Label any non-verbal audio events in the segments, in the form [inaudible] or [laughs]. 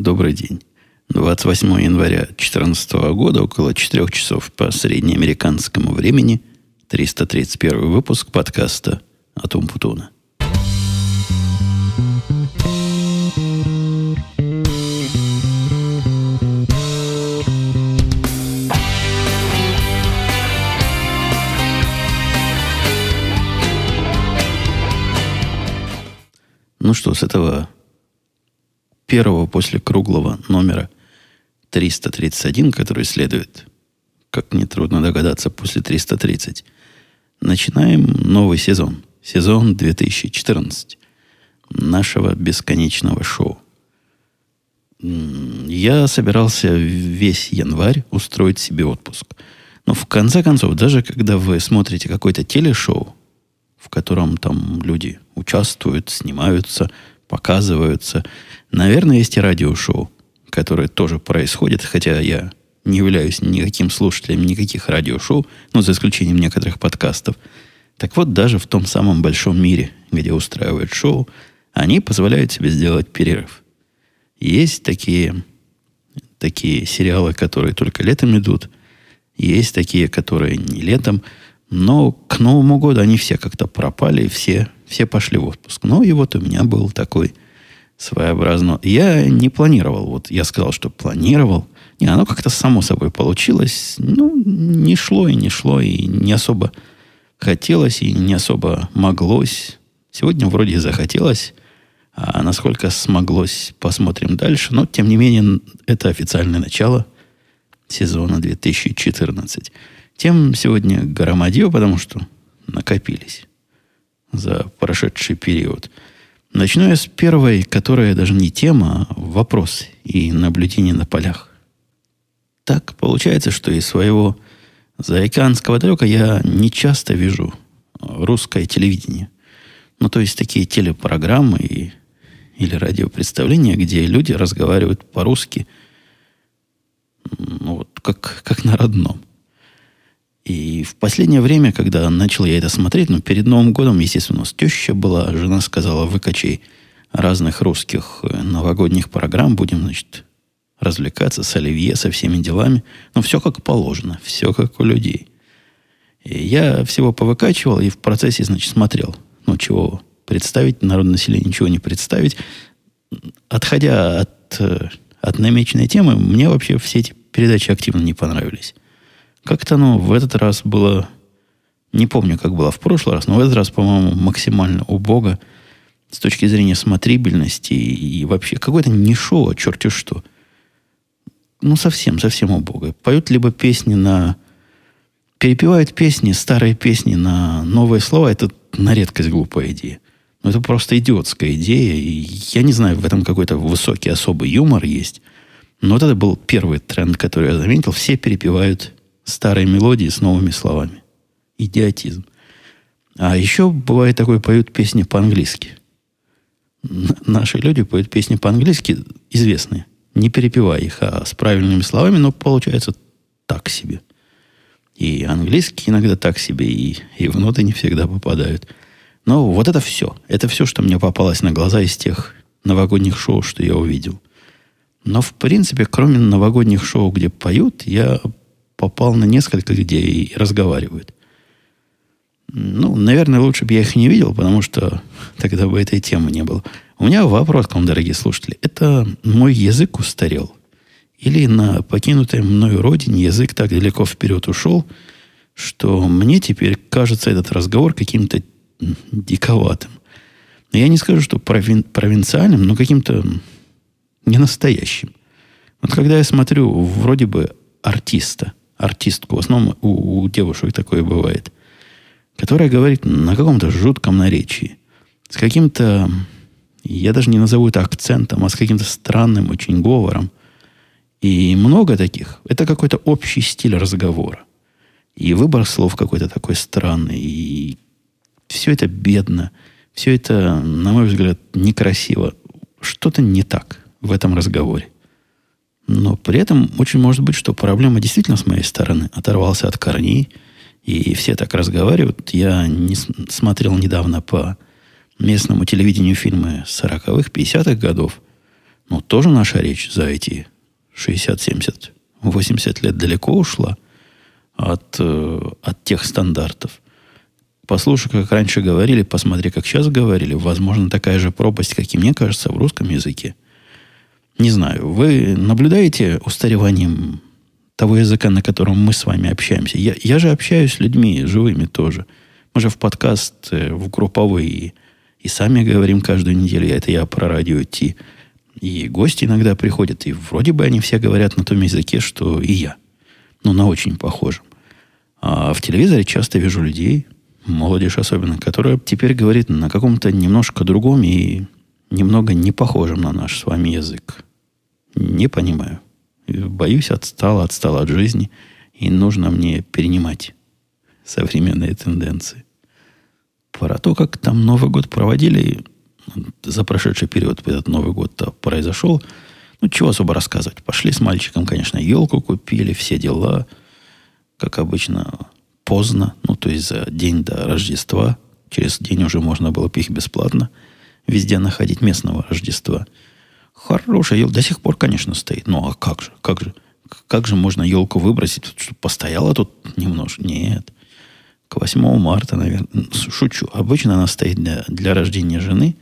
Добрый день. 28 января 2014 года, около 4 часов по среднеамериканскому времени, 331 выпуск подкаста «Атум Путуна». Ну что, с этого первого после круглого номера 331, который следует, как нетрудно догадаться, после 330, начинаем новый сезон. Сезон 2014 нашего бесконечного шоу. Я собирался весь январь устроить себе отпуск. Но в конце концов, даже когда вы смотрите какое-то телешоу, в котором там люди участвуют, снимаются, показываются, Наверное, есть и радиошоу, которое тоже происходит, хотя я не являюсь никаким слушателем никаких радиошоу, ну, за исключением некоторых подкастов. Так вот, даже в том самом большом мире, где устраивают шоу, они позволяют себе сделать перерыв. Есть такие, такие сериалы, которые только летом идут, есть такие, которые не летом, но к Новому году они все как-то пропали, все, все пошли в отпуск. Ну и вот у меня был такой своеобразно. Я не планировал. Вот я сказал, что планировал. Не, оно как-то само собой получилось. Ну, не шло и не шло, и не особо хотелось, и не особо моглось. Сегодня вроде захотелось, а насколько смоглось, посмотрим дальше. Но, тем не менее, это официальное начало сезона 2014. Тем сегодня громадье, потому что накопились за прошедший период – Начну я с первой, которая даже не тема, а вопрос и наблюдение на полях. Так получается, что из своего заиканского далека я не часто вижу русское телевидение. Ну, то есть такие телепрограммы и, или радиопредставления, где люди разговаривают по-русски, ну, вот, как, как на родном. И в последнее время, когда начал я это смотреть, ну, перед Новым годом, естественно, у нас теща была, жена сказала, выкачай разных русских э, новогодних программ, будем, значит, развлекаться с оливье, со всеми делами. Ну, все как положено, все как у людей. И я всего повыкачивал и в процессе, значит, смотрел. Ну, чего представить, народное население ничего не представить. Отходя от, э, от намеченной темы, мне вообще все эти передачи активно не понравились. Как-то оно в этот раз было... Не помню, как было в прошлый раз, но в этот раз, по-моему, максимально убого с точки зрения смотрибельности и, и вообще какое-то не шоу, а черти что. Ну, совсем, совсем убого. Поют либо песни на... Перепевают песни, старые песни на новые слова. Это на редкость глупая идея. Но это просто идиотская идея. И я не знаю, в этом какой-то высокий особый юмор есть. Но вот это был первый тренд, который я заметил. Все перепевают старые мелодии с новыми словами. Идиотизм. А еще бывает такое, поют песни по-английски. Наши люди поют песни по-английски известные. Не перепевая их, а с правильными словами, но получается так себе. И английский иногда так себе, и, и в ноты не всегда попадают. Но вот это все. Это все, что мне попалось на глаза из тех новогодних шоу, что я увидел. Но, в принципе, кроме новогодних шоу, где поют, я попал на несколько, где и разговаривают. Ну, наверное, лучше бы я их не видел, потому что тогда бы этой темы не было. У меня вопрос к вам, дорогие слушатели. Это мой язык устарел? Или на покинутой мною родине язык так далеко вперед ушел, что мне теперь кажется этот разговор каким-то диковатым. Я не скажу, что провин, провинциальным, но каким-то ненастоящим. Вот когда я смотрю вроде бы артиста – артистку, в основном у, у девушек такое бывает, которая говорит на каком-то жутком наречии, с каким-то, я даже не назову это акцентом, а с каким-то странным очень говором. И много таких. Это какой-то общий стиль разговора. И выбор слов какой-то такой странный. И все это бедно. Все это, на мой взгляд, некрасиво. Что-то не так в этом разговоре. Но при этом очень может быть, что проблема действительно с моей стороны. Оторвался от корней, и все так разговаривают. Я не смотрел недавно по местному телевидению фильмы 40-х, 50-х годов. Ну, тоже наша речь за эти 60, 70, 80 лет далеко ушла от, э, от тех стандартов. Послушай, как раньше говорили, посмотри, как сейчас говорили. Возможно, такая же пропасть, как и мне кажется, в русском языке. Не знаю, вы наблюдаете устареванием того языка, на котором мы с вами общаемся? Я, я же общаюсь с людьми живыми тоже. Мы же в подкаст, э, в групповые и сами говорим каждую неделю. Это я про радио Ти. И гости иногда приходят, и вроде бы они все говорят на том языке, что и я. Ну, на очень похожем. А в телевизоре часто вижу людей, молодежь особенно, которая теперь говорит на каком-то немножко другом и немного не похожем на наш с вами язык. Не понимаю. Боюсь, отстала, отстала от жизни, и нужно мне перенимать современные тенденции. Про то, как там Новый год проводили, за прошедший период этот Новый год произошел, ну, чего особо рассказывать. Пошли с мальчиком, конечно, елку купили, все дела. Как обычно, поздно, ну, то есть за день до Рождества. Через день уже можно было их бесплатно везде находить местного Рождества. Хорошая елка. До сих пор, конечно, стоит. Ну, а как же? Как же? Как же можно елку выбросить, чтобы постояла тут немножко? Нет. К 8 марта, наверное. Шучу. Обычно она стоит для, для рождения жены.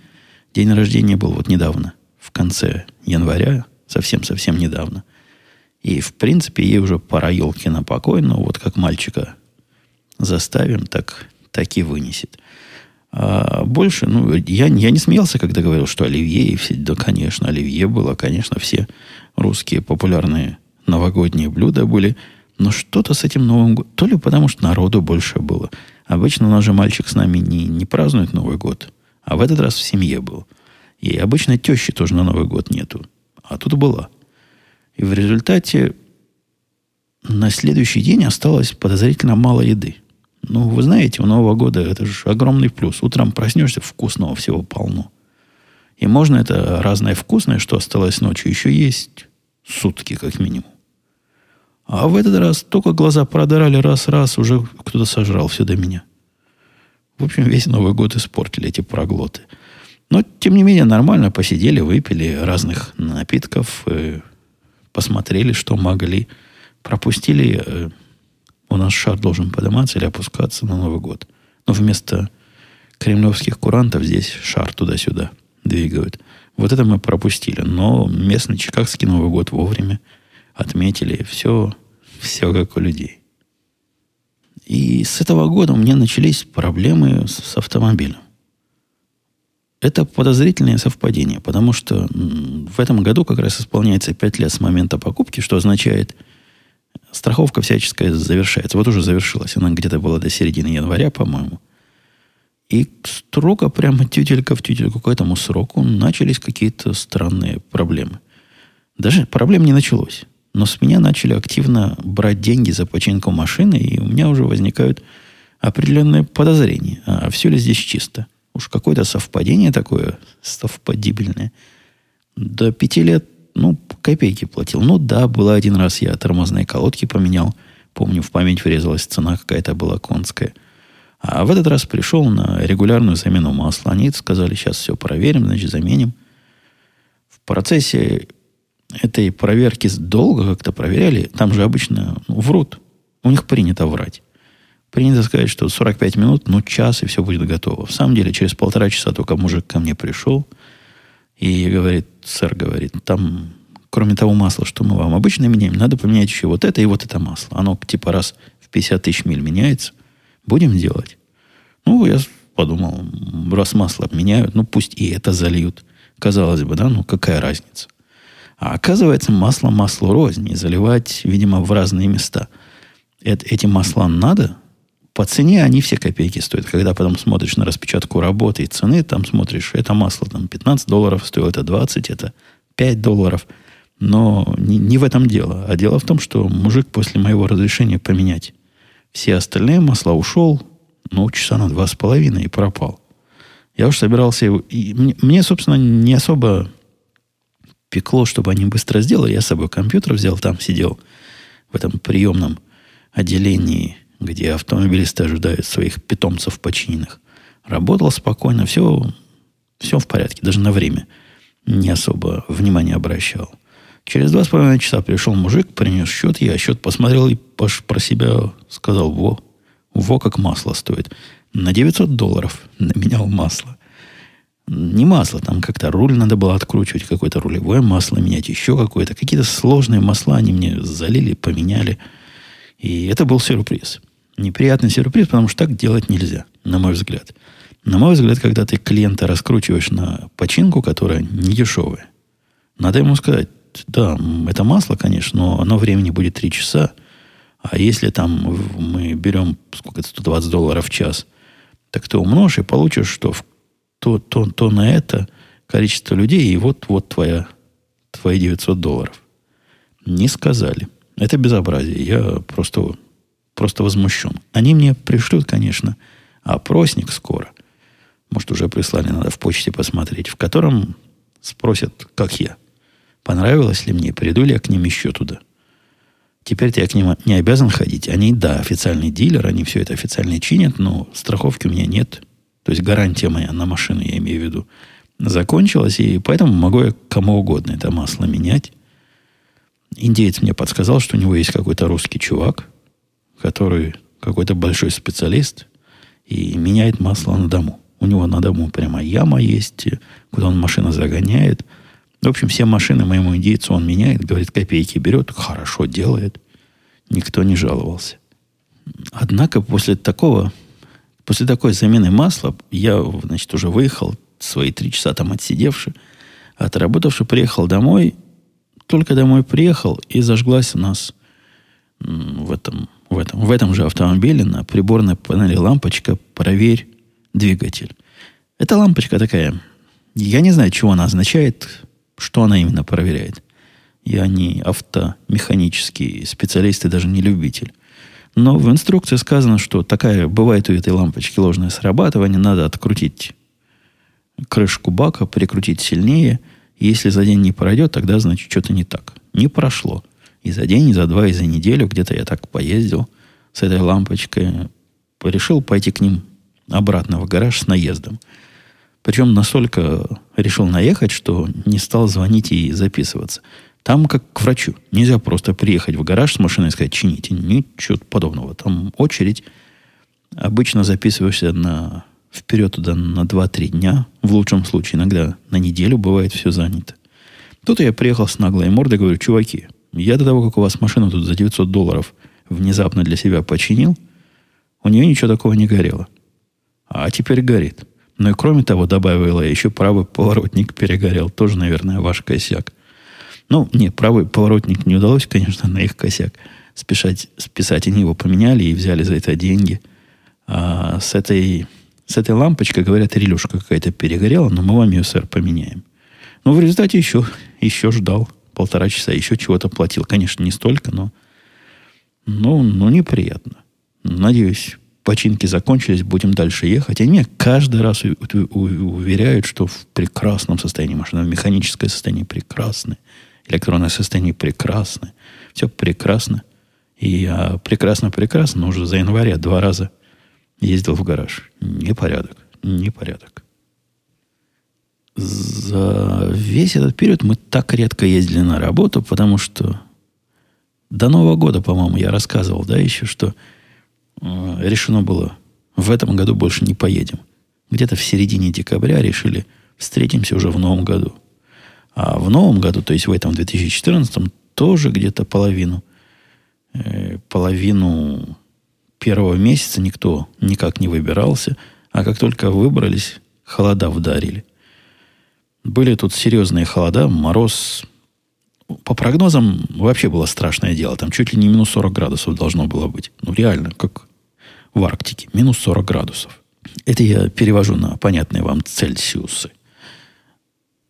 День рождения был вот недавно, в конце января, совсем-совсем недавно. И, в принципе, ей уже пора елки на покой, но вот как мальчика заставим, так, так и вынесет. А больше, ну, я, я не смеялся, когда говорил, что оливье и все. Да, конечно, оливье было, конечно, все русские популярные новогодние блюда были. Но что-то с этим Новым годом... То ли потому, что народу больше было. Обычно у нас же мальчик с нами не, не празднует Новый год. А в этот раз в семье был. И обычно тещи тоже на Новый год нету. А тут была. И в результате на следующий день осталось подозрительно мало еды. Ну, вы знаете, у Нового года это же огромный плюс. Утром проснешься, вкусного всего полно. И можно это разное вкусное, что осталось ночью, еще есть сутки как минимум. А в этот раз только глаза продрали раз-раз, уже кто-то сожрал все до меня. В общем, весь Новый год испортили эти проглоты. Но, тем не менее, нормально посидели, выпили разных напитков, э, посмотрели, что могли. Пропустили э, у нас шар должен подниматься или опускаться на Новый год. Но вместо кремлевских курантов здесь шар туда-сюда двигают. Вот это мы пропустили. Но местный чикагский Новый год вовремя отметили. Все, все как у людей. И с этого года у меня начались проблемы с, с автомобилем. Это подозрительное совпадение, потому что в этом году как раз исполняется 5 лет с момента покупки, что означает – страховка всяческая завершается. Вот уже завершилась. Она где-то была до середины января, по-моему. И строго прямо тютелька в тютельку к этому сроку начались какие-то странные проблемы. Даже проблем не началось. Но с меня начали активно брать деньги за починку машины, и у меня уже возникают определенные подозрения. А все ли здесь чисто? Уж какое-то совпадение такое совпадибельное. До пяти лет ну, копейки платил. Ну да, было один раз я тормозные колодки поменял. Помню, в память врезалась цена какая-то была конская. А в этот раз пришел на регулярную замену масла. Они сказали, сейчас все проверим, значит, заменим. В процессе этой проверки долго как-то проверяли. Там же обычно ну, врут. У них принято врать. Принято сказать, что 45 минут, ну, час, и все будет готово. В самом деле, через полтора часа только мужик ко мне пришел – и говорит, сэр говорит, там, кроме того масла, что мы вам обычно меняем, надо поменять еще вот это и вот это масло. Оно типа раз в 50 тысяч миль меняется. Будем делать? Ну, я подумал, раз масло меняют, ну пусть и это зальют. Казалось бы, да, ну какая разница? А оказывается, масло маслу рознь. И заливать, видимо, в разные места. Это, эти масла надо, по цене они все копейки стоят. Когда потом смотришь на распечатку работы и цены, там смотришь, это масло там 15 долларов стоило, это 20, это 5 долларов. Но не, не в этом дело. А дело в том, что мужик после моего разрешения поменять все остальные масла ушел, ну, часа на два с половиной и пропал. Я уж собирался его... И мне, мне, собственно, не особо пекло, чтобы они быстро сделали. Я с собой компьютер взял, там сидел в этом приемном отделении где автомобилисты ожидают своих питомцев починенных. Работал спокойно, все, все в порядке, даже на время. не особо внимания обращал. Через два с половиной часа пришел мужик, принес счет, я счет посмотрел и про себя сказал, во, во как масло стоит. На 900 долларов наменял масло. Не масло, там как-то руль надо было откручивать, какое-то рулевое масло менять, еще какое-то. Какие-то сложные масла они мне залили, поменяли. И это был сюрприз. Неприятный сюрприз, потому что так делать нельзя, на мой взгляд. На мой взгляд, когда ты клиента раскручиваешь на починку, которая не дешевая, надо ему сказать, да, это масло, конечно, но оно времени будет 3 часа. А если там мы берем сколько это, 120 долларов в час, так ты умножь и получишь, что в то, то, то на это количество людей, и вот, вот твоя, твои 900 долларов. Не сказали. Это безобразие. Я просто, просто возмущен. Они мне пришлют, конечно, опросник скоро. Может, уже прислали, надо в почте посмотреть, в котором спросят, как я. Понравилось ли мне, приду ли я к ним еще туда. Теперь-то я к ним не обязан ходить. Они, да, официальный дилер, они все это официально чинят, но страховки у меня нет. То есть гарантия моя на машину, я имею в виду, закончилась, и поэтому могу я кому угодно это масло менять. Индеец мне подсказал, что у него есть какой-то русский чувак, который какой-то большой специалист и меняет масло на дому. У него на дому прямо яма есть, куда он машину загоняет. В общем, все машины моему индейцу он меняет, говорит, копейки берет, хорошо делает. Никто не жаловался. Однако после такого После такой замены масла я, значит, уже выехал, свои три часа там отсидевши, отработавши, приехал домой. Только домой приехал, и зажглась у нас в этом, в этом, в этом же автомобиле на приборной панели лампочка «Проверь двигатель». Эта лампочка такая, я не знаю, чего она означает, что она именно проверяет. Я не автомеханический специалист и даже не любитель. Но в инструкции сказано, что такая бывает у этой лампочки ложное срабатывание, надо открутить крышку бака, прикрутить сильнее. Если за день не пройдет, тогда, значит, что-то не так. Не прошло. И за день, и за два, и за неделю где-то я так поездил с этой лампочкой. Решил пойти к ним обратно в гараж с наездом. Причем настолько решил наехать, что не стал звонить и записываться. Там как к врачу. Нельзя просто приехать в гараж с машиной и сказать, чините. Ничего подобного. Там очередь. Обычно записываешься на, вперед туда на 2-3 дня. В лучшем случае иногда на неделю бывает все занято. Тут я приехал с наглой мордой, говорю, чуваки, я до того, как у вас машину тут за 900 долларов внезапно для себя починил, у нее ничего такого не горело. А теперь горит. Ну и кроме того, добавила я, еще правый поворотник перегорел. Тоже, наверное, ваш косяк. Ну, не, правый поворотник не удалось, конечно, на их косяк спешать, списать. Они его поменяли и взяли за это деньги. А с этой, с этой лампочкой, говорят, релюшка какая-то перегорела, но мы вам ее, сэр, поменяем. Ну, в результате еще, еще ждал полтора часа, еще чего-то платил. Конечно, не столько, но ну, ну, неприятно. Надеюсь, починки закончились, будем дальше ехать. Они меня каждый раз у, у, уверяют, что в прекрасном состоянии машина, в механическое состояние прекрасное электронное состояние прекрасно. Все прекрасно. И я прекрасно-прекрасно уже за января два раза ездил в гараж. Непорядок. Непорядок. За весь этот период мы так редко ездили на работу, потому что до Нового года, по-моему, я рассказывал, да, еще, что э, решено было в этом году больше не поедем. Где-то в середине декабря решили встретимся уже в Новом году. А в новом году, то есть в этом 2014, тоже где-то половину, э, половину первого месяца никто никак не выбирался, а как только выбрались, холода вдарили. Были тут серьезные холода, мороз. По прогнозам вообще было страшное дело. Там чуть ли не минус 40 градусов должно было быть. Ну, реально, как в Арктике. Минус 40 градусов. Это я перевожу на понятные вам цельсиусы.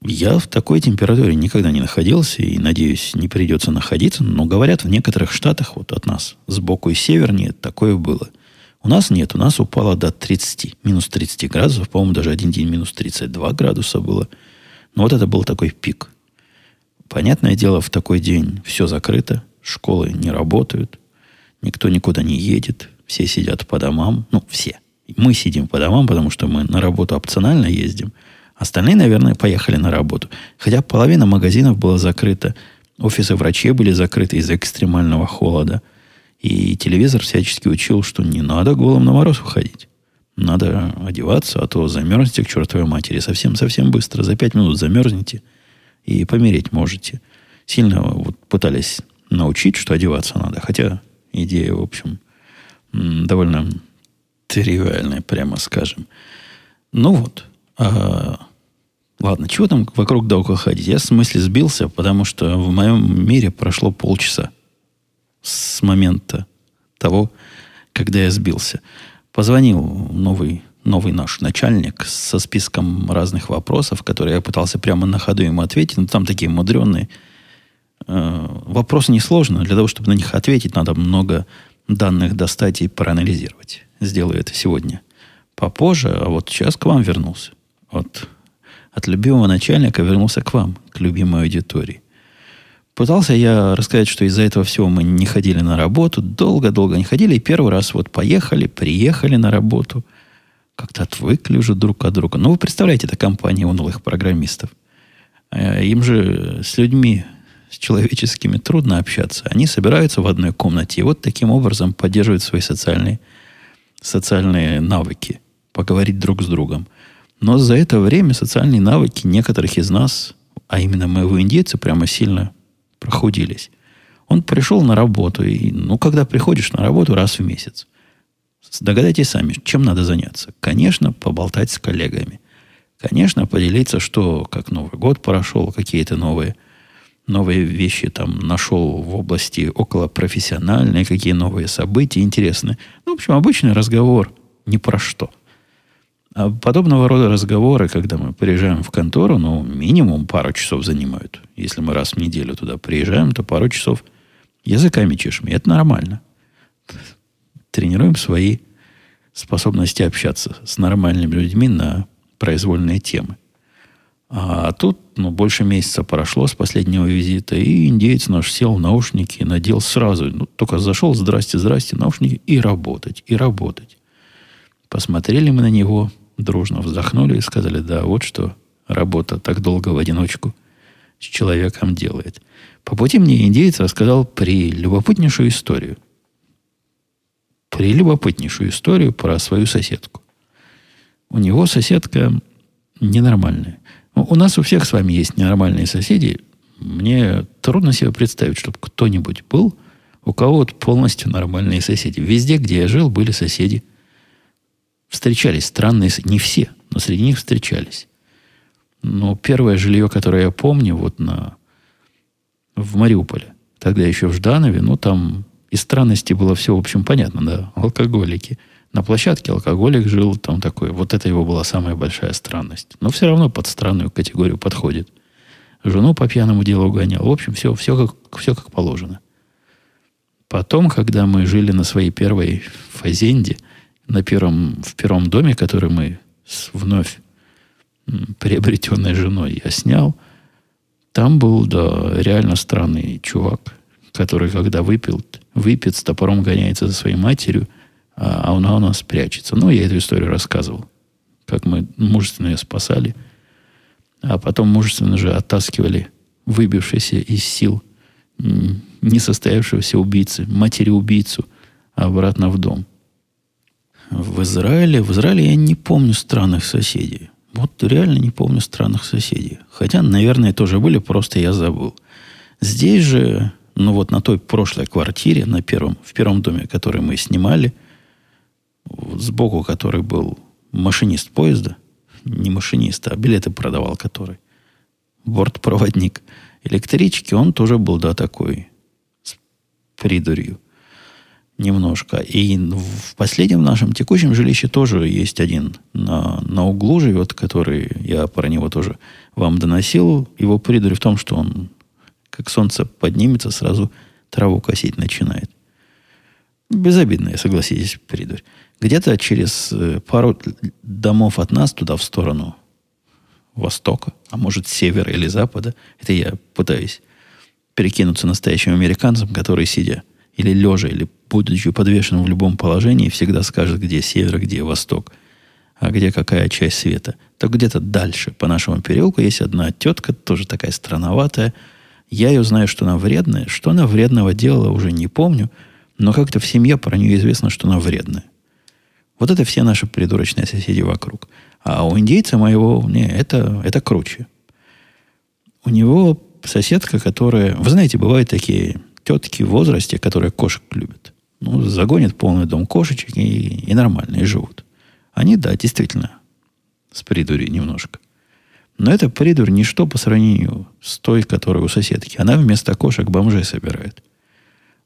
Я в такой температуре никогда не находился и, надеюсь, не придется находиться. Но, говорят, в некоторых штатах, вот от нас, сбоку и севернее, такое было. У нас нет, у нас упало до 30, минус 30 градусов. По-моему, даже один день минус 32 градуса было. Но вот это был такой пик. Понятное дело, в такой день все закрыто, школы не работают, никто никуда не едет, все сидят по домам. Ну, все. Мы сидим по домам, потому что мы на работу опционально ездим – Остальные, наверное, поехали на работу. Хотя половина магазинов была закрыта, офисы врачей были закрыты из-за экстремального холода. И телевизор всячески учил, что не надо голым на мороз выходить. Надо одеваться, а то замерзнете к чертовой матери. Совсем-совсем быстро. За пять минут замерзнете и помереть можете. Сильно вот пытались научить, что одеваться надо. Хотя идея, в общем, довольно тривиальная, прямо скажем. Ну вот. А, ладно, чего там вокруг да около ходить? Я в смысле сбился, потому что в моем мире прошло полчаса с момента того, когда я сбился. Позвонил новый, новый наш начальник со списком разных вопросов, которые я пытался прямо на ходу ему ответить. Но там такие мудреные. Э, вопросы несложные. Для того, чтобы на них ответить, надо много данных достать и проанализировать. Сделаю это сегодня попозже, а вот сейчас к вам вернулся. Вот от любимого начальника вернулся к вам, к любимой аудитории. Пытался я рассказать, что из-за этого всего мы не ходили на работу, долго-долго не ходили, и первый раз вот поехали, приехали на работу, как-то отвыкли уже друг от друга. Ну, вы представляете, это компания унылых программистов. Э, им же с людьми, с человеческими трудно общаться. Они собираются в одной комнате и вот таким образом поддерживают свои социальные, социальные навыки, поговорить друг с другом. Но за это время социальные навыки некоторых из нас, а именно моего индейца, прямо сильно прохудились. Он пришел на работу, и, ну, когда приходишь на работу раз в месяц, догадайтесь сами, чем надо заняться. Конечно, поболтать с коллегами. Конечно, поделиться, что, как Новый год прошел, какие-то новые, новые вещи там нашел в области около профессиональной, какие новые события интересные. Ну, в общем, обычный разговор ни про что. А подобного рода разговоры, когда мы приезжаем в контору, ну, минимум пару часов занимают. Если мы раз в неделю туда приезжаем, то пару часов языками чешем. И это нормально. Тренируем свои способности общаться с нормальными людьми на произвольные темы. А тут, ну, больше месяца прошло с последнего визита, и индеец наш сел в наушники, надел сразу, ну, только зашел, здрасте, здрасте, наушники, и работать, и работать. Посмотрели мы на него, дружно вздохнули и сказали, да, вот что работа так долго в одиночку с человеком делает. По пути мне индеец рассказал при любопытнейшую историю. При любопытнейшую историю про свою соседку. У него соседка ненормальная. Ну, у нас у всех с вами есть ненормальные соседи. Мне трудно себе представить, чтобы кто-нибудь был, у кого вот полностью нормальные соседи. Везде, где я жил, были соседи – Встречались странные, не все, но среди них встречались. Но первое жилье, которое я помню, вот на, в Мариуполе, тогда еще в Жданове, ну, там из странностей было все, в общем, понятно, да, [laughs] алкоголики. На площадке алкоголик жил, там такой, вот это его была самая большая странность. Но все равно под странную категорию подходит. Жену по пьяному делу угонял. В общем, все, все, как, все как положено. Потом, когда мы жили на своей первой фазенде – на первом, в первом доме, который мы с вновь приобретенной женой я снял, там был, да, реально странный чувак, который, когда выпил, выпит, с топором гоняется за своей матерью, а она у нас прячется. Ну, я эту историю рассказывал, как мы мужественно ее спасали, а потом мужественно же оттаскивали выбившийся из сил несостоявшегося убийцы, матери-убийцу, обратно в дом. В Израиле, в Израиле я не помню странных соседей. Вот реально не помню странных соседей. Хотя, наверное, тоже были, просто я забыл. Здесь же, ну вот на той прошлой квартире, на первом, в первом доме, который мы снимали, сбоку который был машинист поезда, не машинист, а билеты продавал который, бортпроводник электрички, он тоже был, да, такой, с придурью немножко. И в последнем нашем текущем жилище тоже есть один на, на углу живет, который я про него тоже вам доносил. Его придурь в том, что он, как солнце поднимется, сразу траву косить начинает. Безобидная, согласитесь, придурь. Где-то через э, пару домов от нас, туда в сторону востока, а может севера или запада, это я пытаюсь перекинуться настоящим американцам, которые, сидя или лежа, или будучи подвешенным в любом положении, всегда скажет, где север, где восток. а где какая часть света, то где-то дальше по нашему переулку есть одна тетка, тоже такая странноватая. Я ее знаю, что она вредная. Что она вредного делала, уже не помню. Но как-то в семье про нее известно, что она вредная. Вот это все наши придурочные соседи вокруг. А у индейца моего, не, это, это круче. У него соседка, которая... Вы знаете, бывают такие тетки в возрасте, которые кошек любят. Ну, загонят полный дом кошечек и, и нормально, и живут. Они, да, действительно, с придурью немножко. Но это придурь ничто по сравнению с той, которая у соседки. Она вместо кошек бомжей собирает.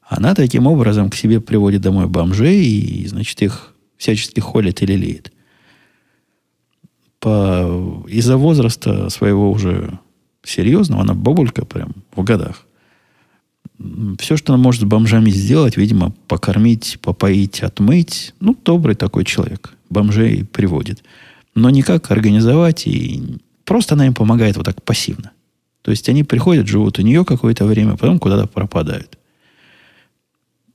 Она таким образом к себе приводит домой бомжей и, значит, их всячески холит и лелеет. По, из-за возраста своего уже серьезного, она бабулька прям в годах. Все, что она может с бомжами сделать, видимо, покормить, попоить, отмыть. Ну, добрый такой человек. Бомжей приводит. Но никак организовать и просто она им помогает вот так пассивно. То есть они приходят, живут у нее какое-то время, потом куда-то пропадают.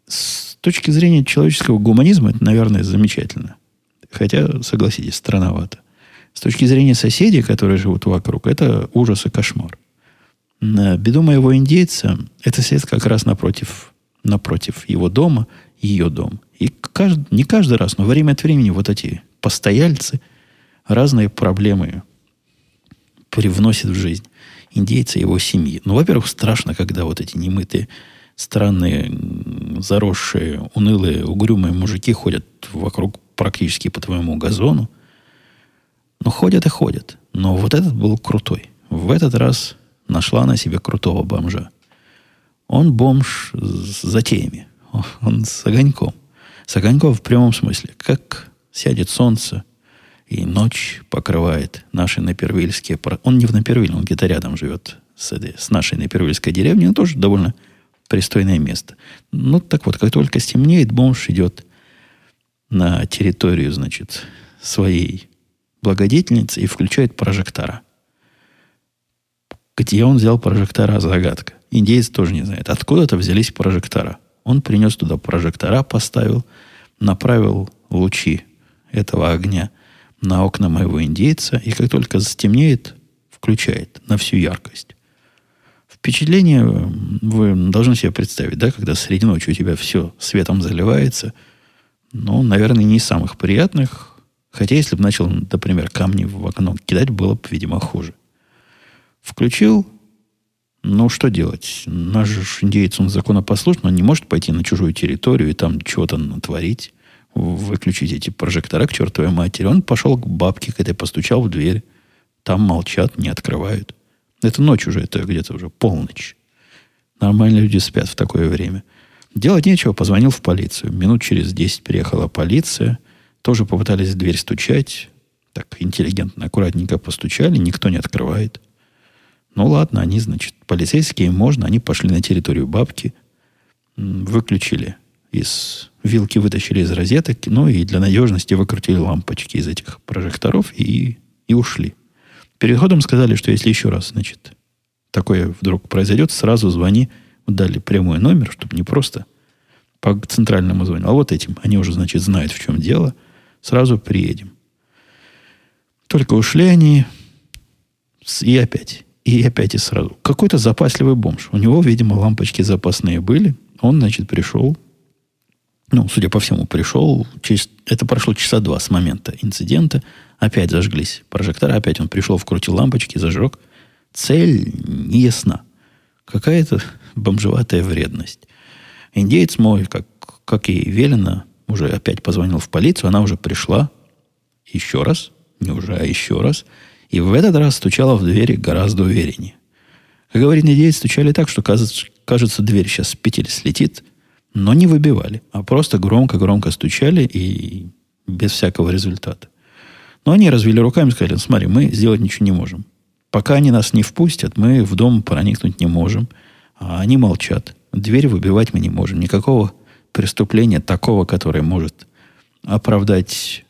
С точки зрения человеческого гуманизма это, наверное, замечательно. Хотя, согласитесь, странновато. С точки зрения соседей, которые живут вокруг, это ужас и кошмар. На беду моего индейца, это сосед как раз напротив, напротив его дома, ее дом. И каждый, не каждый раз, но время от времени вот эти постояльцы разные проблемы привносят в жизнь индейца и его семьи. Ну, во-первых, страшно, когда вот эти немытые, странные, заросшие, унылые, угрюмые мужики ходят вокруг практически по твоему газону, ну, ходят и ходят. Но вот этот был крутой. В этот раз нашла на себе крутого бомжа. Он бомж с затеями. Он с огоньком. С огоньком в прямом смысле. Как сядет солнце, и ночь покрывает наши напервильские... Он не в Напервиле, он где-то рядом живет с, этой, с нашей напервильской деревней. Он тоже довольно пристойное место. Ну, так вот, как только стемнеет, бомж идет на территорию, значит, своей благодетельницы и включает прожектора. Где он взял прожектора, загадка. Индеец тоже не знает. Откуда-то взялись прожектора. Он принес туда прожектора, поставил, направил лучи этого огня на окна моего индейца, и как только стемнеет, включает на всю яркость. Впечатление вы должны себе представить, да, когда среди ночи у тебя все светом заливается. Ну, наверное, не из самых приятных, Хотя, если бы начал, например, камни в окно кидать, было бы, видимо, хуже. Включил, ну, что делать? Наш индейец, он законопослушный, он не может пойти на чужую территорию и там чего-то натворить, выключить эти прожектора к чертовой матери. Он пошел к бабке к этой, постучал в дверь. Там молчат, не открывают. Это ночь уже, это где-то уже полночь. Нормальные люди спят в такое время. Делать нечего, позвонил в полицию. Минут через 10 приехала полиция – тоже попытались в дверь стучать. Так интеллигентно, аккуратненько постучали, никто не открывает. Ну ладно, они, значит, полицейские, можно, они пошли на территорию бабки, выключили из вилки, вытащили из розеток, ну и для надежности выкрутили лампочки из этих прожекторов и, и ушли. Перед ходом сказали, что если еще раз, значит, такое вдруг произойдет, сразу звони, дали прямой номер, чтобы не просто по центральному звоню, а вот этим. Они уже, значит, знают, в чем дело – Сразу приедем. Только ушли они, и опять. И опять и сразу. Какой-то запасливый бомж. У него, видимо, лампочки запасные были. Он, значит, пришел. Ну, судя по всему, пришел. Через, это прошло часа два с момента инцидента. Опять зажглись прожекторы. Опять он пришел, вкрутил лампочки, зажег. Цель не ясна. Какая-то бомжеватая вредность. Индеец мой, как, как и велено, уже опять позвонил в полицию, она уже пришла еще раз, не уже, а еще раз, и в этот раз стучала в двери гораздо увереннее. Как говорит Недеец, стучали так, что кажется, кажется, дверь сейчас с петель слетит, но не выбивали, а просто громко-громко стучали и без всякого результата. Но они развели руками и сказали, смотри, мы сделать ничего не можем. Пока они нас не впустят, мы в дом проникнуть не можем. А они молчат. Дверь выбивать мы не можем. Никакого преступления такого, которое может оправдать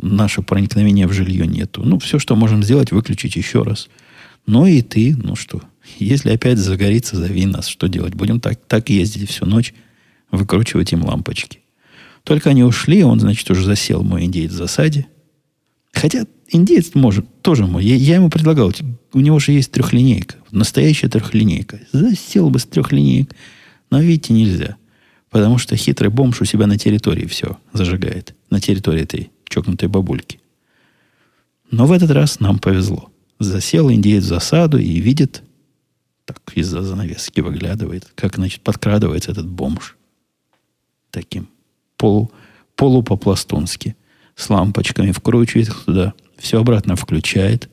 наше проникновение в жилье нету. Ну, все, что можем сделать, выключить еще раз. Ну и ты, ну что, если опять загорится, зови нас. Что делать? Будем так, так ездить всю ночь, выкручивать им лампочки. Только они ушли, он, значит, уже засел, мой индейец в засаде. Хотя индеец может, тоже мой. Я, я ему предлагал, у него же есть трехлинейка. Настоящая трехлинейка. Засел бы с трехлинеек. Но, видите, нельзя. Потому что хитрый бомж у себя на территории все зажигает. На территории этой чокнутой бабульки. Но в этот раз нам повезло. Засел индеец в засаду и видит, так из-за занавески выглядывает, как, значит, подкрадывается этот бомж. Таким полу, полупопластунски. С лампочками вкручивает туда, все обратно включает.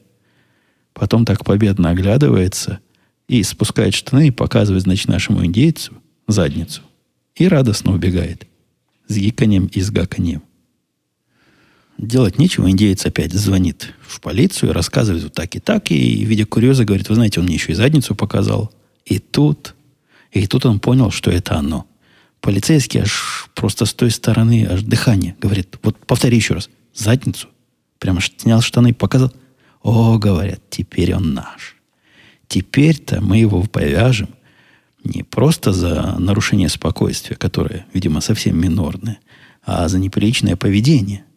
Потом так победно оглядывается и спускает штаны и показывает, значит, нашему индейцу задницу. И радостно убегает. С гиканьем и с гаканьем. Делать нечего, индеец опять звонит в полицию и рассказывает вот так и так. И, видя курьеза, говорит, вы знаете, он мне еще и задницу показал. И тут, и тут он понял, что это оно. Полицейский аж просто с той стороны, аж дыхание. Говорит, вот повтори еще раз. Задницу. Прямо снял штаны, показал. О, говорят, теперь он наш. Теперь-то мы его повяжем не просто за нарушение спокойствия, которое, видимо, совсем минорное, а за неприличное поведение –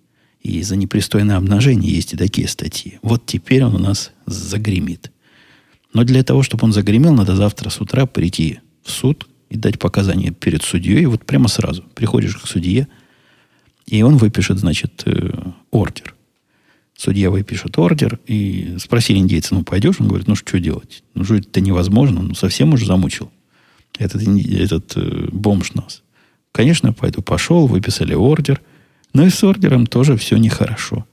и за непристойное обнажение есть и такие статьи. Вот теперь он у нас загремит. Но для того, чтобы он загремел, надо завтра с утра прийти в суд и дать показания перед судьей. И вот прямо сразу приходишь к судье, и он выпишет, значит, э, ордер. Судья выпишет ордер, и спросили индейца, ну, пойдешь? Он говорит, ну, что делать? Ну, что это невозможно, ну, совсем уже замучил этот, этот э, бомж нас. Конечно, пойду. Пошел, выписали ордер – но и с ордером тоже все нехорошо.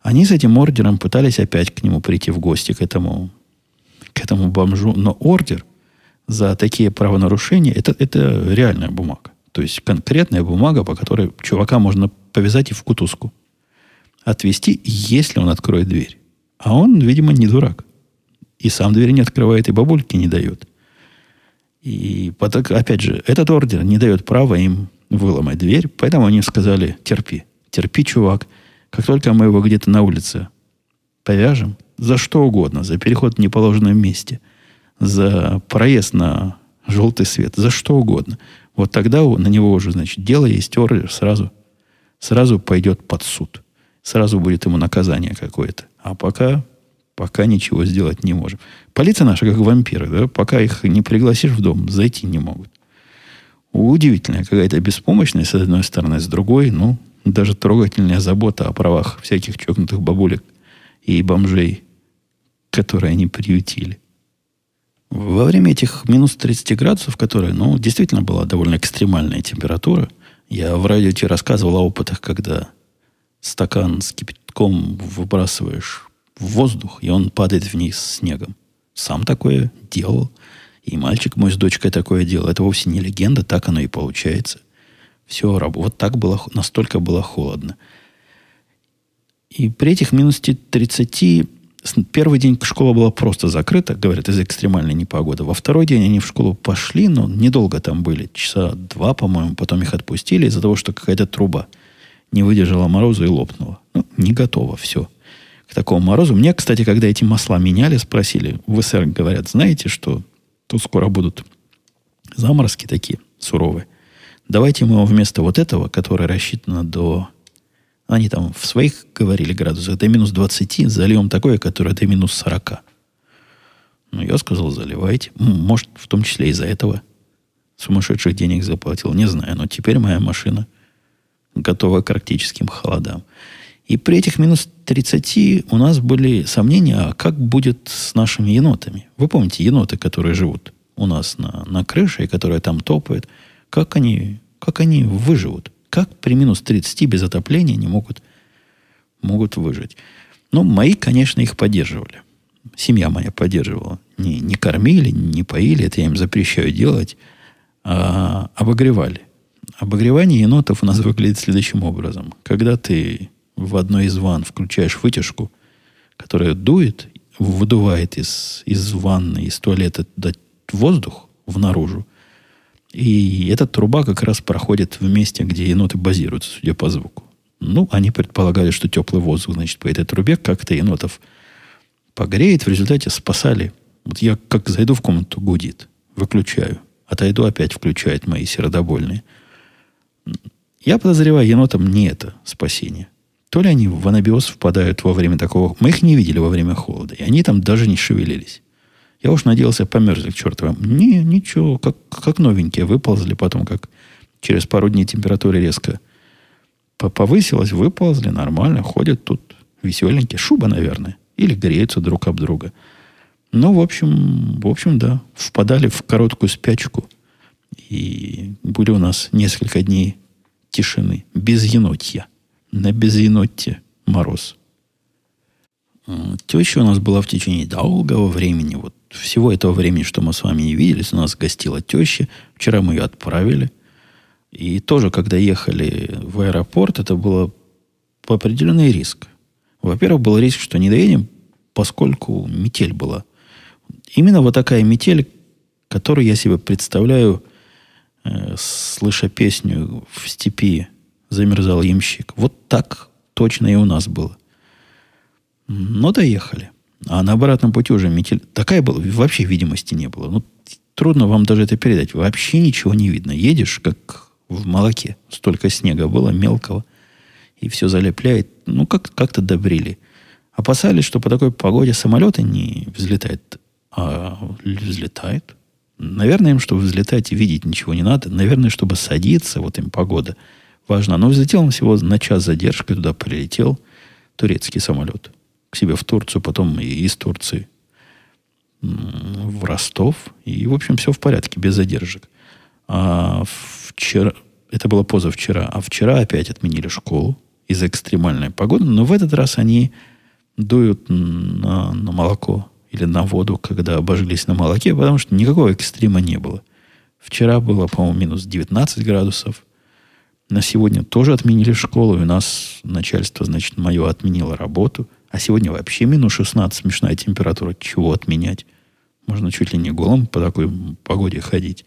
Они с этим ордером пытались опять к нему прийти в гости, к этому, к этому бомжу. Но ордер за такие правонарушения это, это реальная бумага. То есть конкретная бумага, по которой чувака можно повязать и в кутузку. Отвести, если он откроет дверь. А он, видимо, не дурак. И сам дверь не открывает, и бабульки не дает. И опять же, этот ордер не дает права им выломать дверь. Поэтому они сказали, терпи, терпи, чувак. Как только мы его где-то на улице повяжем, за что угодно, за переход в неположенном месте, за проезд на желтый свет, за что угодно. Вот тогда на него уже, значит, дело есть ордер, сразу, сразу пойдет под суд. Сразу будет ему наказание какое-то. А пока, пока ничего сделать не можем. Полиция наша как вампиры, да? Пока их не пригласишь в дом, зайти не могут. Удивительная какая-то беспомощность, с одной стороны, с другой, ну, даже трогательная забота о правах всяких чокнутых бабулек и бомжей, которые они приютили. Во время этих минус 30 градусов, которые, ну, действительно была довольно экстремальная температура, я в радио тебе рассказывал о опытах, когда стакан с кипятком выбрасываешь в воздух, и он падает вниз снегом. Сам такое делал. И мальчик мой с дочкой такое делал. Это вовсе не легенда, так оно и получается. Все, вот так было, настолько было холодно. И при этих минус 30 первый день школа была просто закрыта, говорят, из-за экстремальной непогоды. Во второй день они в школу пошли, но недолго там были, часа два, по-моему, потом их отпустили из-за того, что какая-то труба не выдержала мороза и лопнула. Ну, не готово все к такому морозу. Мне, кстати, когда эти масла меняли, спросили, в СССР говорят, знаете, что Тут скоро будут заморозки такие суровые. Давайте мы вместо вот этого, которое рассчитано до... Они там в своих говорили градусах, до минус 20, зальем такое, которое до минус 40. Ну, я сказал, заливайте. Может, в том числе из-за этого сумасшедших денег заплатил. Не знаю, но теперь моя машина готова к арктическим холодам. И при этих минус 30 у нас были сомнения, а как будет с нашими енотами. Вы помните, еноты, которые живут у нас на, на крыше и которые там топают, как они, как они выживут? Как при минус 30 без отопления они могут, могут выжить? Ну, мои, конечно, их поддерживали. Семья моя поддерживала. Не, не кормили, не поили, это я им запрещаю делать, а обогревали. Обогревание енотов у нас [laughs] выглядит следующим образом. Когда ты в одной из ванн включаешь вытяжку, которая дует, выдувает из, из ванны, из туалета воздух в наружу. И эта труба как раз проходит в месте, где еноты базируются, судя по звуку. Ну, они предполагали, что теплый воздух, значит, по этой трубе как-то енотов погреет. В результате спасали. Вот я как зайду в комнату, гудит. Выключаю. Отойду, опять включает мои сердобольные. Я подозреваю, енотам не это спасение. То ли они в анабиоз впадают во время такого... Мы их не видели во время холода, и они там даже не шевелились. Я уж надеялся, померзли к чертовым. Не, ничего, как, как новенькие. Выползли потом, как через пару дней температура резко повысилась, выползли нормально, ходят тут веселенькие. Шуба, наверное. Или греются друг об друга. Ну, в общем, в общем, да. Впадали в короткую спячку. И были у нас несколько дней тишины. Без енотья. На безенотте мороз. Теща у нас была в течение долгого времени. Вот всего этого времени, что мы с вами не виделись, у нас гостила теща. Вчера мы ее отправили. И тоже, когда ехали в аэропорт, это было определенный риск. Во-первых, был риск, что не доедем, поскольку метель была. Именно вот такая метель, которую я себе представляю, э, слыша песню в степи «Замерзал ямщик». Вот так точно и у нас было. Но доехали. А на обратном пути уже метель... Такая была, вообще видимости не было. Ну, трудно вам даже это передать. Вообще ничего не видно. Едешь, как в молоке. Столько снега было, мелкого. И все залепляет. Ну, как, как-то добрили. Опасались, что по такой погоде самолеты не взлетают. А взлетают. Наверное, им, чтобы взлетать и видеть ничего не надо. Наверное, чтобы садиться, вот им погода важна. Но взлетел он всего на час задержкой, туда прилетел турецкий самолет к себе в Турцию, потом и из Турции в Ростов. И, в общем, все в порядке, без задержек. А вчера, это было позавчера, а вчера опять отменили школу из-за экстремальной погоды, но в этот раз они дуют на, на молоко или на воду, когда обожглись на молоке, потому что никакого экстрима не было. Вчера было, по-моему, минус 19 градусов. На сегодня тоже отменили школу, и у нас начальство, значит, мое отменило работу. А сегодня вообще минус 16, смешная температура. Чего отменять? Можно чуть ли не голым по такой погоде ходить.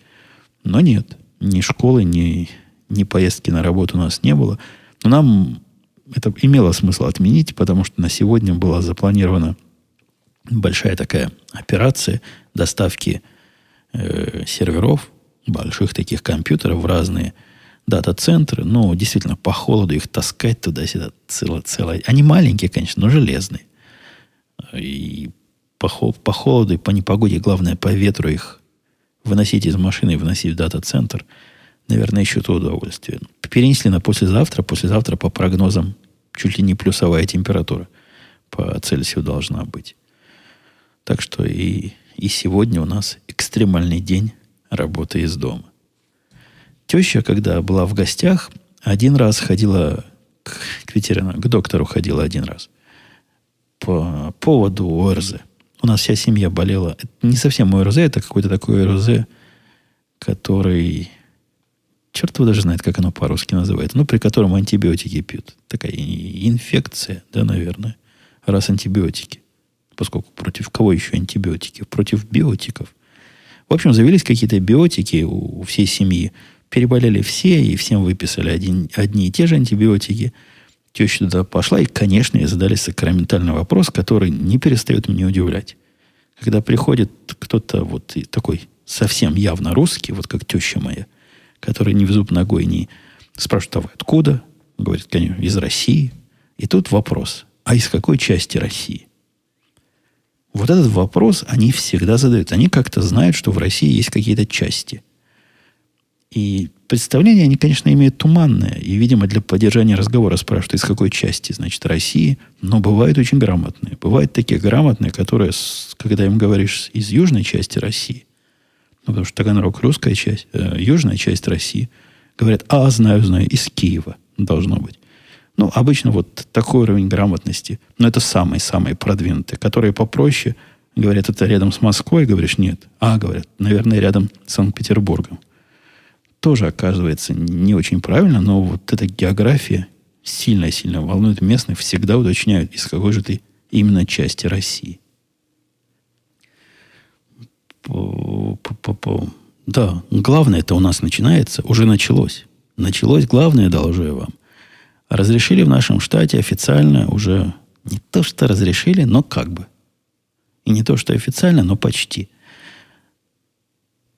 Но нет, ни школы, ни, ни поездки на работу у нас не было. Но нам это имело смысл отменить, потому что на сегодня была запланирована большая такая операция доставки э, серверов, больших таких компьютеров в разные дата-центры. Ну, действительно, по холоду их таскать туда-сюда цело-цело. Они маленькие, конечно, но железные. И по, по холоду и по непогоде, главное, по ветру их выносить из машины и выносить в дата-центр, наверное, еще то удовольствие. Перенесли на послезавтра. Послезавтра, по прогнозам, чуть ли не плюсовая температура по Цельсию должна быть. Так что и, и сегодня у нас экстремальный день работы из дома. Теща, когда была в гостях, один раз ходила к, к ветеринару, к доктору ходила один раз. По поводу ОРЗ. У нас вся семья болела. Это не совсем ОРЗ, это какой-то такой ОРЗ, который... Черт его даже знает, как оно по-русски называется. Ну, при котором антибиотики пьют. Такая инфекция, да, наверное. Раз антибиотики. Поскольку против кого еще антибиотики? Против биотиков. В общем, завелись какие-то биотики у, всей семьи. Переболели все, и всем выписали один, одни и те же антибиотики. Теща туда пошла, и, конечно, ей задали сакраментальный вопрос, который не перестает меня удивлять. Когда приходит кто-то вот такой совсем явно русский, вот как теща моя, который не в зуб ногой не спрашивает, а вы откуда? Говорит, конечно, из России. И тут вопрос, а из какой части России? Вот этот вопрос они всегда задают. Они как-то знают, что в России есть какие-то части – и представление они, конечно, имеют туманное. И, видимо, для поддержания разговора спрашивают, из какой части, значит, России. Но бывают очень грамотные. Бывают такие грамотные, которые, когда им говоришь из южной части России, ну, потому что Таганрог русская часть, э, южная часть России, говорят, а, знаю, знаю, из Киева должно быть. Ну, обычно вот такой уровень грамотности, но это самые-самые продвинутые, которые попроще говорят, это рядом с Москвой, говоришь, нет. А, говорят, наверное, рядом с Санкт-Петербургом тоже оказывается не очень правильно, но вот эта география сильно-сильно волнует местных, всегда уточняют, из какой же ты именно части России. Да, главное это у нас начинается, уже началось. Началось главное, доложу я вам. Разрешили в нашем штате официально уже не то, что разрешили, но как бы. И не то, что официально, но почти.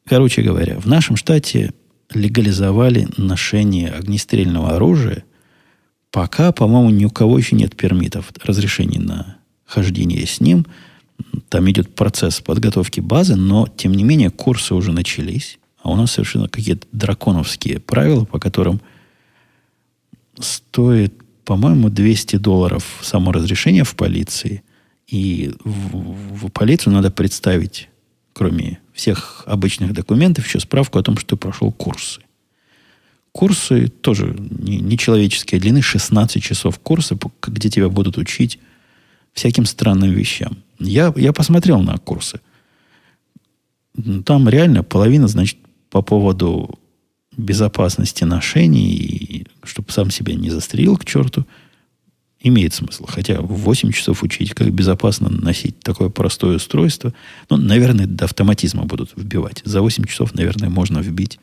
Короче говоря, в нашем штате легализовали ношение огнестрельного оружия Пока, по-моему, ни у кого еще нет пермитов, разрешений на хождение с ним. Там идет процесс подготовки базы, но, тем не менее, курсы уже начались. А у нас совершенно какие-то драконовские правила, по которым стоит, по-моему, 200 долларов само разрешение в полиции. И в, в полицию надо представить, кроме всех обычных документов, еще справку о том, что ты прошел курсы. Курсы тоже нечеловеческие не длины, 16 часов курса, где тебя будут учить всяким странным вещам. Я, я посмотрел на курсы. Там реально половина, значит, по поводу безопасности ношений, и чтобы сам себя не застрелил к черту, имеет смысл. Хотя в 8 часов учить, как безопасно носить такое простое устройство, ну, наверное, до автоматизма будут вбивать. За 8 часов, наверное, можно вбить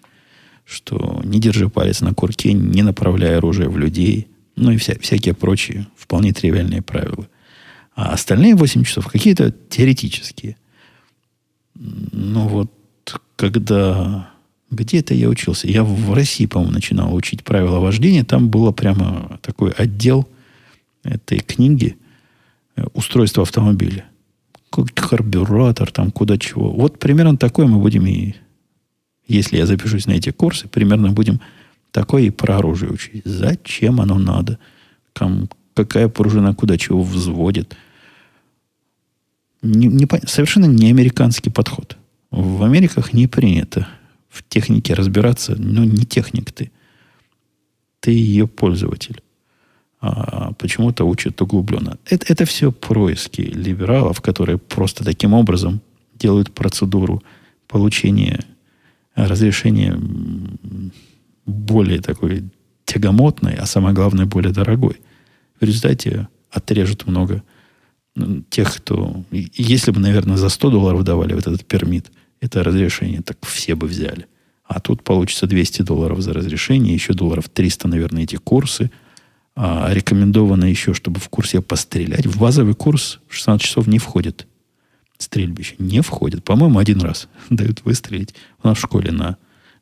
что не держи палец на курке, не направляя оружие в людей, ну и вся, всякие прочие вполне тривиальные правила. А остальные 8 часов какие-то теоретические. Ну вот, когда... Где-то я учился. Я в России, по-моему, начинал учить правила вождения. Там было прямо такой отдел этой книги э, устройства автомобиля. Карбюратор, там куда чего. Вот примерно такое мы будем и если я запишусь на эти курсы, примерно будем такое и про оружие учить. Зачем оно надо? Кам, какая пружина куда чего взводит? Не, не, совершенно не американский подход. В Америках не принято в технике разбираться. Ну, не техник ты. Ты ее пользователь. А почему-то учат углубленно. Это, это все происки либералов, которые просто таким образом делают процедуру получения разрешение более такой тягомотной, а самое главное, более дорогой. В результате отрежут много тех, кто... Если бы, наверное, за 100 долларов давали вот этот пермит, это разрешение, так все бы взяли. А тут получится 200 долларов за разрешение, еще долларов 300, наверное, эти курсы. А рекомендовано еще, чтобы в курсе пострелять. В базовый курс 16 часов не входит стрельбище не входит. По-моему, один раз [laughs] дают выстрелить. У нас в школе на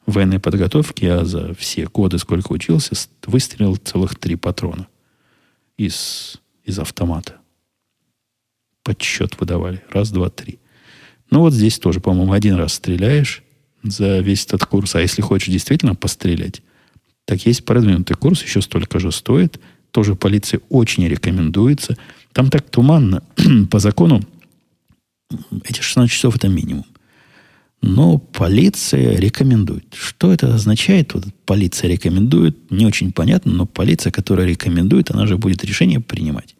военной подготовке я за все годы, сколько учился, выстрелил целых три патрона из, из автомата. Подсчет выдавали. Раз, два, три. Ну, вот здесь тоже, по-моему, один раз стреляешь за весь этот курс. А если хочешь действительно пострелять, так есть продвинутый курс, еще столько же стоит. Тоже полиции очень рекомендуется. Там так туманно. [clears throat] По закону эти 16 часов это минимум. Но полиция рекомендует. Что это означает? Вот полиция рекомендует, не очень понятно, но полиция, которая рекомендует, она же будет решение принимать.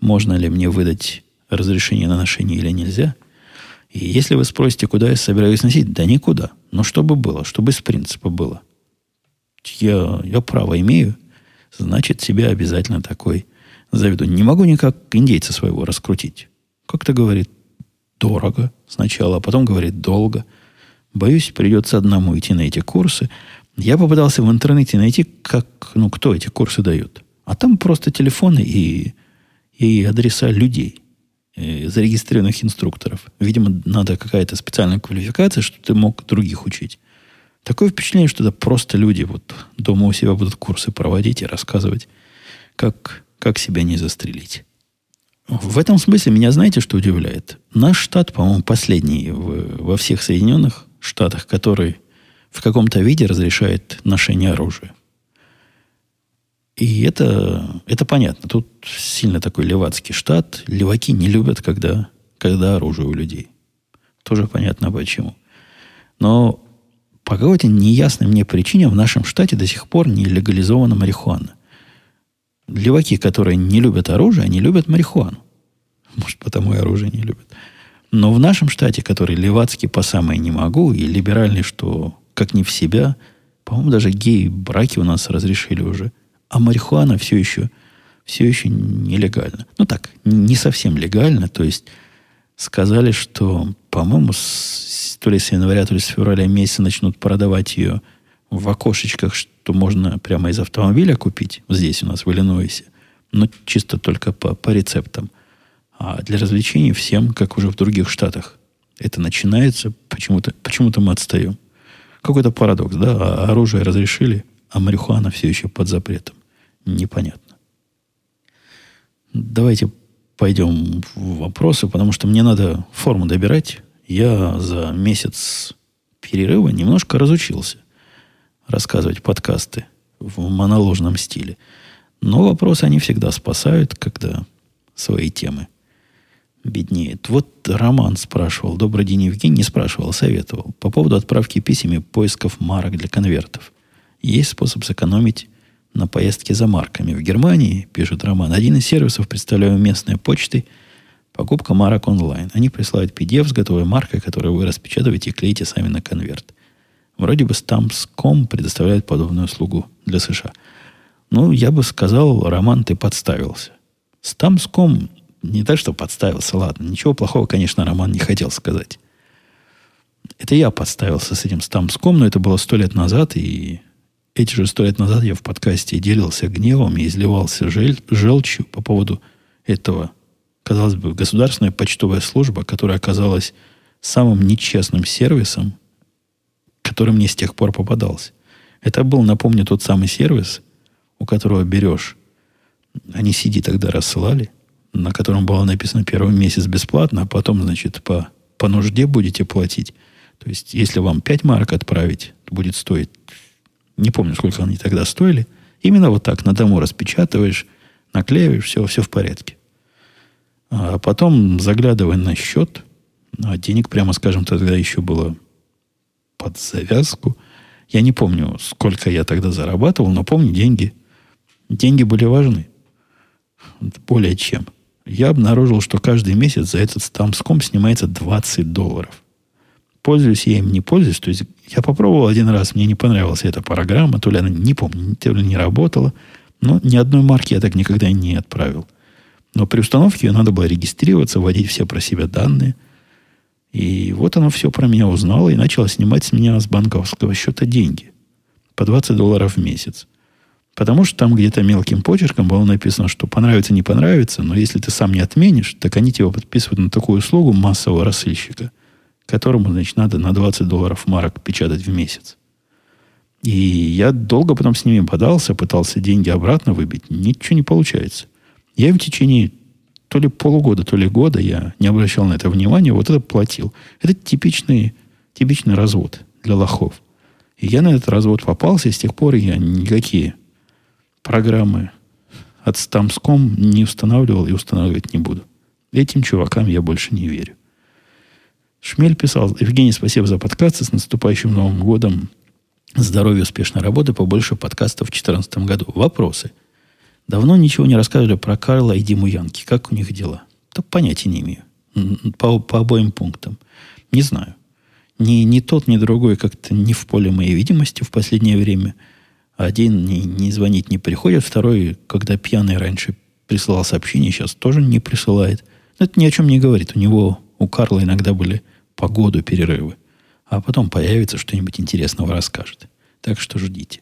Можно ли мне выдать разрешение на ношение или нельзя? И если вы спросите, куда я собираюсь носить, да никуда. Но чтобы было, чтобы из принципа было. Я, я право имею, значит, себя обязательно такой заведу. Не могу никак индейца своего раскрутить. Как-то говорит, дорого сначала, а потом говорит долго. Боюсь, придется одному идти на эти курсы. Я попытался в интернете найти, как, ну, кто эти курсы дает. А там просто телефоны и, и адреса людей, э, зарегистрированных инструкторов. Видимо, надо какая-то специальная квалификация, чтобы ты мог других учить. Такое впечатление, что это просто люди вот дома у себя будут курсы проводить и рассказывать, как, как себя не застрелить. В этом смысле меня знаете, что удивляет? Наш штат, по-моему, последний в, во всех Соединенных Штатах, который в каком-то виде разрешает ношение оружия. И это, это понятно. Тут сильно такой левацкий штат. Леваки не любят, когда, когда оружие у людей. Тоже понятно почему. Но по какой-то неясной мне причине в нашем штате до сих пор не легализована марихуана. Леваки, которые не любят оружие, они любят марихуану. Может, потому и оружие не любят. Но в нашем штате, который левацкий по самой не могу, и либеральный, что как не в себя, по-моему, даже гей-браки у нас разрешили уже. А марихуана все еще, все еще нелегально. Ну так, не совсем легально. То есть сказали, что, по-моему, с, то ли с января, то ли с февраля месяца начнут продавать ее в окошечках, что можно прямо из автомобиля купить, здесь у нас в Иллинойсе, но чисто только по, по рецептам. А для развлечений всем, как уже в других штатах, это начинается, почему-то почему мы отстаем. Какой-то парадокс, да? А оружие разрешили, а марихуана все еще под запретом. Непонятно. Давайте пойдем в вопросы, потому что мне надо форму добирать. Я за месяц перерыва немножко разучился рассказывать подкасты в моноложном стиле. Но вопросы они всегда спасают, когда свои темы беднеет. Вот Роман спрашивал, добрый день, Евгений, не спрашивал, советовал. По поводу отправки писем и поисков марок для конвертов. Есть способ сэкономить на поездке за марками. В Германии, пишет Роман, один из сервисов, представляю местной почтой, покупка марок онлайн. Они присылают PDF с готовой маркой, которую вы распечатываете и клеите сами на конверт. Вроде бы Stamps.com предоставляет подобную услугу для США. Ну, я бы сказал, Роман, ты подставился. Stamps.com не так, что подставился, ладно. Ничего плохого, конечно, Роман не хотел сказать. Это я подставился с этим Stamps.com, но это было сто лет назад, и эти же сто лет назад я в подкасте делился гневом и изливался жель, желчью по поводу этого, казалось бы, государственная почтовая служба, которая оказалась самым нечестным сервисом, который мне с тех пор попадался. Это был, напомню, тот самый сервис, у которого берешь, они CD тогда рассылали, на котором было написано первый месяц бесплатно, а потом, значит, по, по нужде будете платить. То есть, если вам 5 марок отправить, то будет стоить не помню, сколько они тогда стоили. Именно вот так на дому распечатываешь, наклеиваешь, все, все в порядке. А потом заглядывая на счет, а денег, прямо скажем, тогда еще было под завязку. Я не помню, сколько я тогда зарабатывал, но помню, деньги, деньги были важны. Более чем. Я обнаружил, что каждый месяц за этот стамском снимается 20 долларов пользуюсь я им, не пользуюсь. То есть я попробовал один раз, мне не понравилась эта программа, то ли она, не помню, то ли не работала, но ни одной марки я так никогда не отправил. Но при установке ее надо было регистрироваться, вводить все про себя данные. И вот оно все про меня узнало и начало снимать с меня с банковского счета деньги. По 20 долларов в месяц. Потому что там где-то мелким почерком было написано, что понравится, не понравится, но если ты сам не отменишь, так они тебя подписывают на такую услугу массового рассыльщика – которому, значит, надо на 20 долларов марок печатать в месяц. И я долго потом с ними подался, пытался деньги обратно выбить. Ничего не получается. Я в течение то ли полугода, то ли года я не обращал на это внимания, вот это платил. Это типичный, типичный развод для лохов. И я на этот развод попался, и с тех пор я никакие программы от Stamps.com не устанавливал и устанавливать не буду. Этим чувакам я больше не верю. Шмель писал, Евгений, спасибо за подкасты. С наступающим Новым годом. Здоровья, успешной работы, побольше подкастов в 2014 году. Вопросы. Давно ничего не рассказывали про Карла и Диму Янки. Как у них дела? Да понятия не имею. По, по обоим пунктам. Не знаю. Ни, ни тот, ни другой как-то не в поле моей видимости в последнее время. Один не, не звонить не приходит, второй, когда пьяный раньше присылал сообщение, сейчас тоже не присылает. Это ни о чем не говорит. У него, у Карла иногда были по году перерывы. А потом появится что-нибудь интересного расскажет. Так что ждите.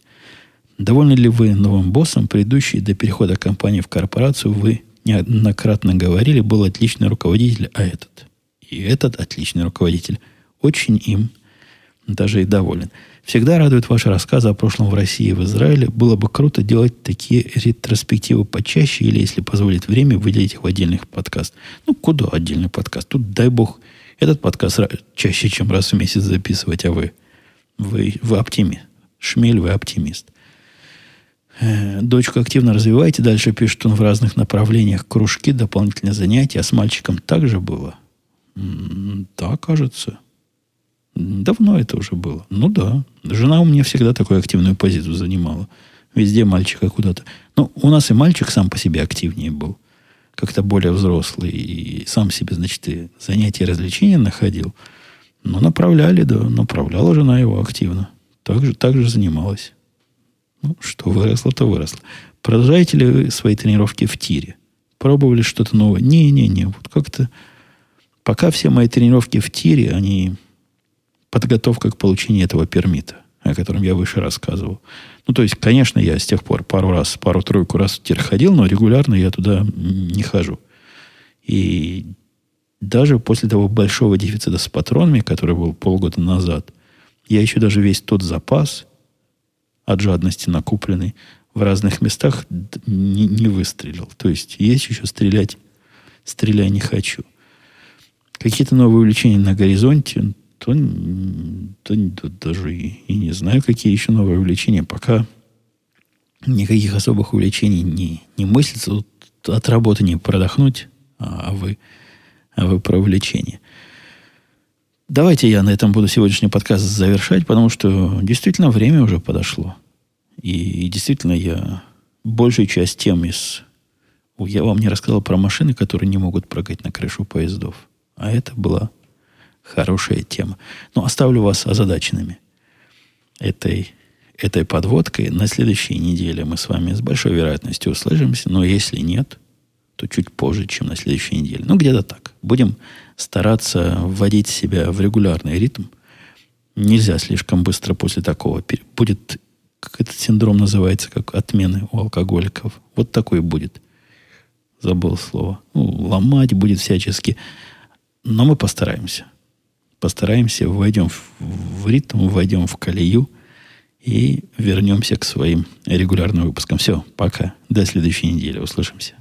Довольны ли вы новым боссом? Предыдущий до перехода компании в корпорацию вы неоднократно говорили, был отличный руководитель, а этот. И этот отличный руководитель. Очень им даже и доволен. Всегда радует ваши рассказы о прошлом в России и в Израиле. Было бы круто делать такие ретроспективы почаще, или, если позволит время, выделить их в отдельный подкаст. Ну, куда отдельный подкаст? Тут, дай бог, этот подкаст чаще, чем раз в месяц записывать, а вы, вы, вы оптимист. Шмель, вы оптимист. Э, дочку активно развиваете. Дальше пишет он в разных направлениях. Кружки, дополнительные занятия. А с мальчиком также было? Да, кажется. Давно это уже было. Ну да. Жена у меня всегда такую активную позицию занимала. Везде мальчика куда-то. Ну, у нас и мальчик сам по себе активнее был как-то более взрослый и сам себе, значит, и занятия и развлечения находил. Но направляли, да, направляла жена его активно. Так же, так же занималась. Ну, что выросло, то выросло. Продолжаете ли вы свои тренировки в тире? Пробовали что-то новое? Не-не-не, вот как-то... Пока все мои тренировки в тире, они подготовка к получению этого пермита о котором я выше рассказывал. Ну, то есть, конечно, я с тех пор пару раз, пару-тройку раз в тир ходил, но регулярно я туда не хожу. И даже после того большого дефицита с патронами, который был полгода назад, я еще даже весь тот запас от жадности накупленный в разных местах не, не выстрелил. То есть есть еще стрелять, стреляй не хочу. Какие-то новые увлечения на горизонте, то, то, то даже и, и не знаю, какие еще новые увлечения. Пока никаких особых увлечений не, не мыслится. Тут от работы не продохнуть, а, а вы, а вы про увлечение. Давайте я на этом буду сегодняшний подкаст завершать, потому что действительно время уже подошло. И, и действительно я большую часть тем из... Я вам не рассказал про машины, которые не могут прыгать на крышу поездов. А это была хорошая тема. Но оставлю вас озадаченными этой, этой подводкой. На следующей неделе мы с вами с большой вероятностью услышимся. Но если нет, то чуть позже, чем на следующей неделе. Ну, где-то так. Будем стараться вводить себя в регулярный ритм. Нельзя слишком быстро после такого. Будет, как этот синдром называется, как отмены у алкоголиков. Вот такой будет. Забыл слово. Ну, ломать будет всячески. Но мы постараемся. Постараемся, войдем в, в ритм, войдем в колею и вернемся к своим регулярным выпускам. Все, пока. До следующей недели. Услышимся.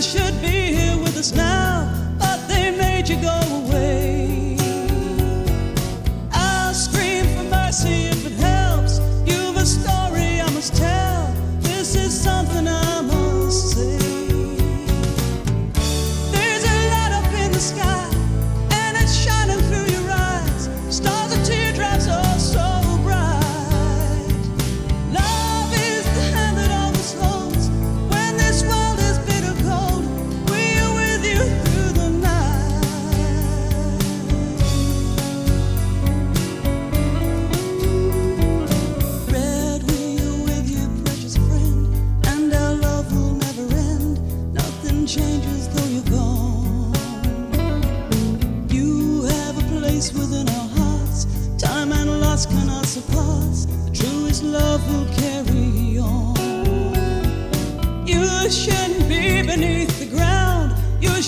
should be here with us now.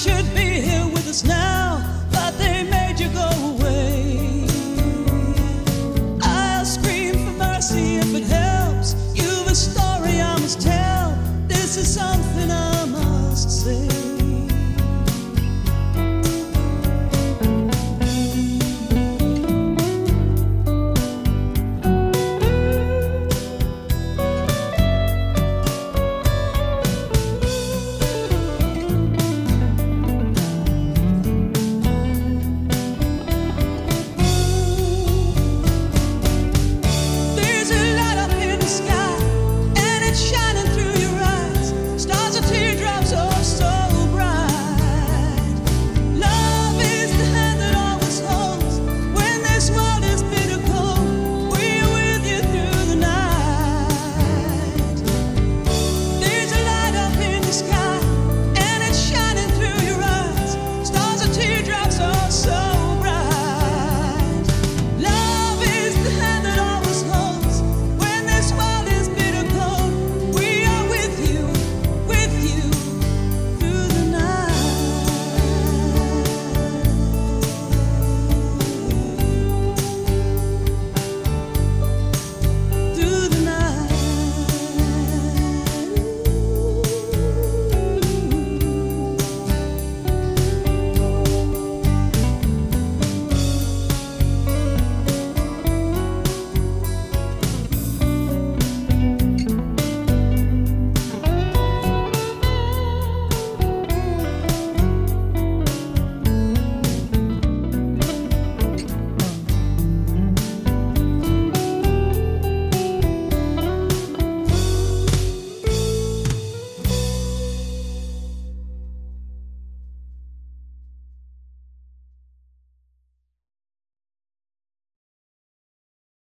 Should be here with us now.